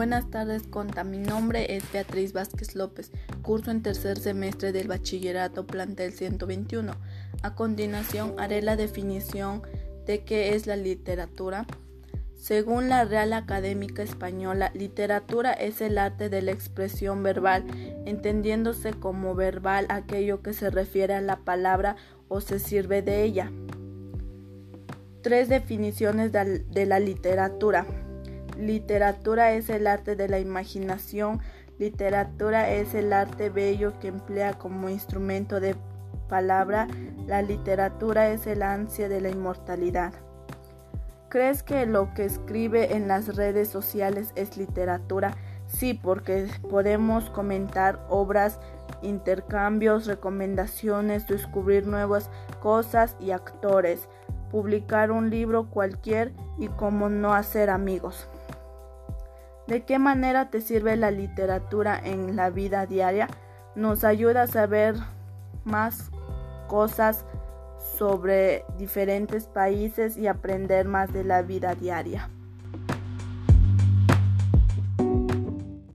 Buenas tardes, Conta. Mi nombre es Beatriz Vázquez López. Curso en tercer semestre del Bachillerato Plantel 121. A continuación haré la definición de qué es la literatura. Según la Real Académica Española, literatura es el arte de la expresión verbal, entendiéndose como verbal aquello que se refiere a la palabra o se sirve de ella. Tres definiciones de la literatura. Literatura es el arte de la imaginación. Literatura es el arte bello que emplea como instrumento de palabra. La literatura es el ansia de la inmortalidad. ¿Crees que lo que escribe en las redes sociales es literatura? Sí, porque podemos comentar obras, intercambios, recomendaciones, descubrir nuevas cosas y actores publicar un libro cualquier y cómo no hacer amigos. ¿De qué manera te sirve la literatura en la vida diaria? Nos ayuda a saber más cosas sobre diferentes países y aprender más de la vida diaria.